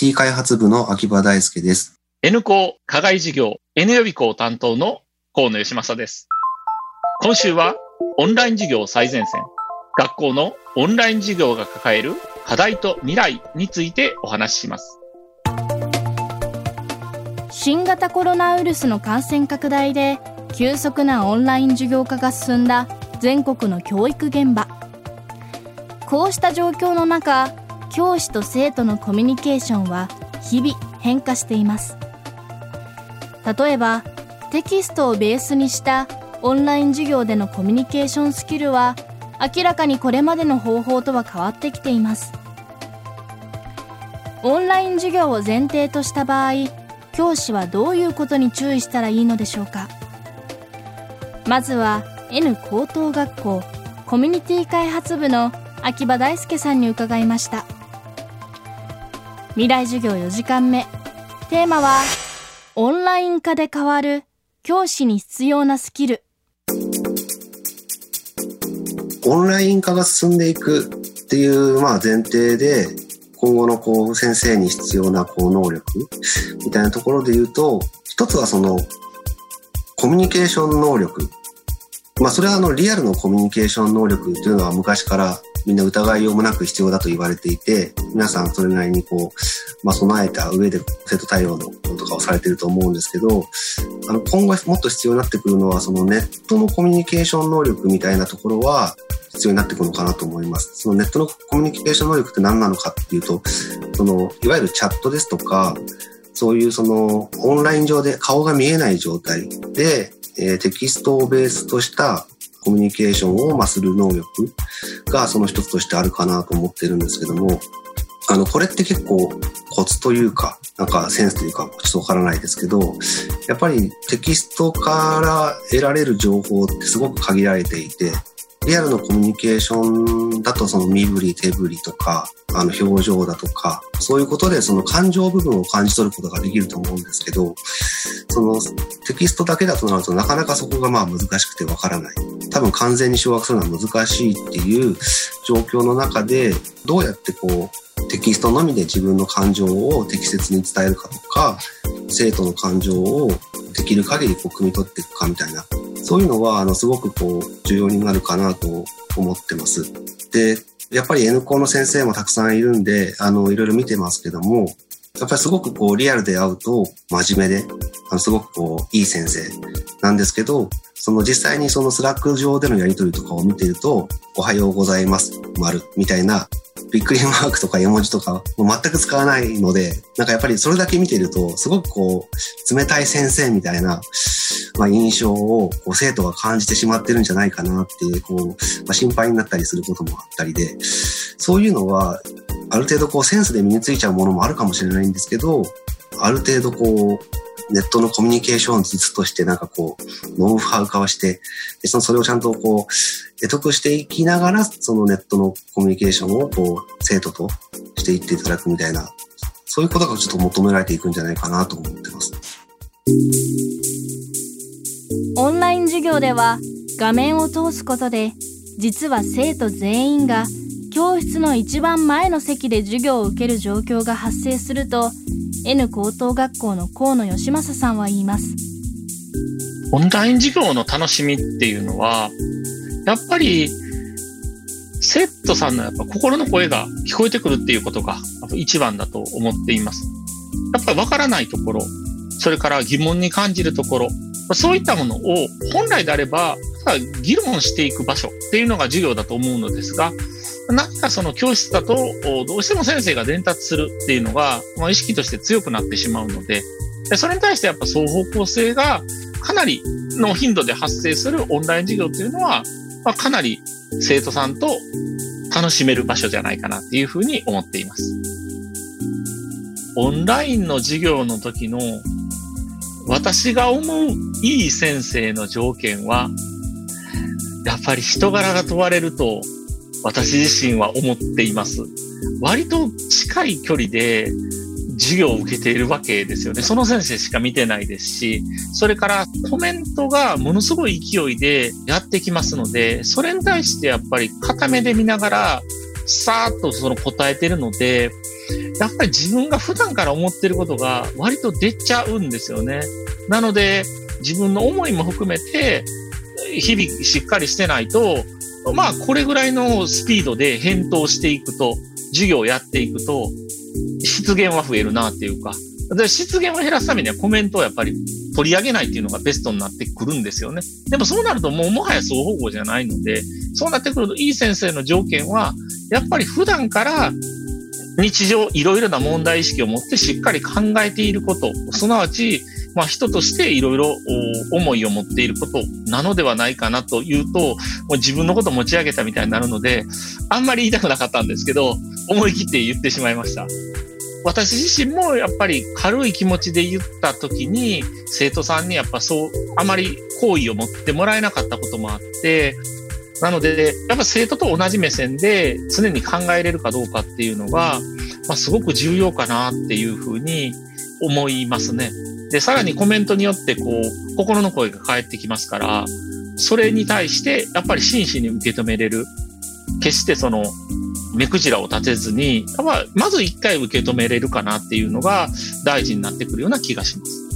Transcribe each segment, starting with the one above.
ミュニティ開発部の秋葉大輔です。N 校課外事業 N 予備校担当の河野義正です。今週はオンライン授業最前線、学校のオンライン授業が抱える課題と未来についてお話しします。新型コロナウイルスの感染拡大で急速なオンライン授業化が進んだ全国の教育現場こうした状況の中教師と生徒のコミュニケーションは日々変化しています。例えばテキストをベースにしたオンライン授業でのコミュニケーションスキルは明らかにこれまでの方法とは変わってきています。オンライン授業を前提とした場合教師はどういうことに注意したらいいのでしょうか。まずは N 高等学校コミュニティ開発部の秋葉大輔さんに伺いました。未来授業4時間目。テーマはオンライン化で変わる教師に必要なスキル。オンライン化が進んでいくっていうまあ前提で今後のこう先生に必要なこう能力みたいなところで言うと一つはそのコミュニケーション能力。まあそれはあのリアルのコミュニケーション能力というのは昔からみんな疑いようもなく必要だと言われていて、皆さんそれなりにこう、まあ、備えた上で生徒対応のこととかをされてると思うんですけど、あの、今後もっと必要になってくるのは、そのネットのコミュニケーション能力みたいなところは必要になってくるのかなと思います。そのネットのコミュニケーション能力って何なのかっていうと、その、いわゆるチャットですとか、そういうそのオンライン上で顔が見えない状態で、えー、テキストをベースとしたコミュニケーションをまする能力がその一つとしてあるかなと思ってるんですけども、あの、これって結構コツというか、なんかセンスというか、ちょっとわからないですけど、やっぱりテキストから得られる情報ってすごく限られていて、リアルのコミュニケーションだとその身振り手振りとか、あの表情だとか、そういうことでその感情部分を感じ取ることができると思うんですけど、そのテキストだけだとなるとなかなかそこがまあ難しくてわからない。多分完全に掌握するのは難しいっていう状況の中で、どうやってこうテキストのみで自分の感情を適切に伝えるかとか、生徒の感情をできる限りこう汲み取っていくかみたいなそういうのは、あの、すごくこう、重要になるかなと思ってます。で、やっぱり N 校の先生もたくさんいるんで、あの、いろいろ見てますけども、やっぱりすごくこう、リアルで会うと真面目で、あのすごくこう、いい先生なんですけど、その実際にその Slack 上でのやりとりとかを見てると、おはようございます、丸、みたいな、びっくりマークとか絵文字とか、全く使わないので、なんかやっぱりそれだけ見てると、すごくこう、冷たい先生みたいな、まあ、印象をこう生徒が感じてしまってるんじゃないかなって、こう、まあ、心配になったりすることもあったりで、そういうのは、ある程度こうセンスで身についちゃうものもあるかもしれないんですけど、ある程度こう、ネットのコミュニケーション術としてなんかこう、ノウハウ化をして、でそのそれをちゃんとこう、得得していきながら、そのネットのコミュニケーションをこう、生徒としていっていただくみたいな、そういうことがちょっと求められていくんじゃないかなと思ってます。オンライン授業では画面を通すことで実は生徒全員が教室の一番前の席で授業を受ける状況が発生すると N 高等学校の河野義正さんは言いますオンライン授業の楽しみっていうのはやっぱり生徒さんのやっぱ心の声が聞こえてくるっていうことが一番だと思っています。やっぱりわからないところ、それから疑問に感じるところ、そういったものを本来であれば、議論していく場所っていうのが授業だと思うのですが、何かその教室だと、どうしても先生が伝達するっていうのが、まあ、意識として強くなってしまうので、それに対してやっぱ双方向性がかなりの頻度で発生するオンライン授業っていうのは、まあ、かなり生徒さんと楽しめる場所じゃないかなっていうふうに思っています。オンラインの授業の時の私が思ういい先生の条件は、やっぱり人柄が問われると私自身は思っています。割と近い距離で授業を受けているわけですよね。その先生しか見てないですし、それからコメントがものすごい勢いでやってきますので、それに対してやっぱり固めで見ながら、さーっとその答えてるので、やっぱり自分が普段から思ってることが割と出ちゃうんですよね。なので、自分の思いも含めて、日々しっかりしてないと、まあ、これぐらいのスピードで返答していくと、授業をやっていくと、失言は増えるなっていうか、で失言を減らすためにはコメントをやっぱり取り上げないっていうのがベストになってくるんですよね。でもそうなるともうもはや双方向じゃないので、そうなってくるといい先生の条件は、やっぱり普段から日常いろいろな問題意識を持ってしっかり考えていること、すなわち、まあ、人としていろいろ思いを持っていることなのではないかなというと、もう自分のこと持ち上げたみたいになるので、あんまり言いたくなかったんですけど、思い切って言ってしまいました。私自身もやっぱり軽い気持ちで言った時に、生徒さんにやっぱそう、あまり好意を持ってもらえなかったこともあって、なので、やっぱ生徒と同じ目線で常に考えれるかどうかっていうのが、まあ、すごく重要かなっていうふうに思いますね。で、さらにコメントによってこう、心の声が返ってきますから、それに対してやっぱり真摯に受け止めれる。決してその、目くじらを立てずに、まず一回受け止めれるかなっていうのが大事になってくるような気がします。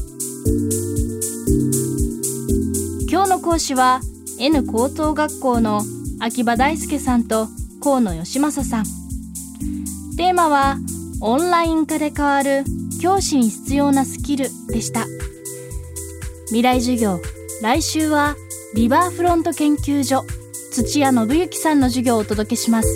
今日の講師は N 高等学校の秋葉大輔さんと河野義正さんテーマはオンライン化で変わる教師に必要なスキルでした。未来授業。来週はリバーフロント研究所土屋信之さんの授業をお届けします。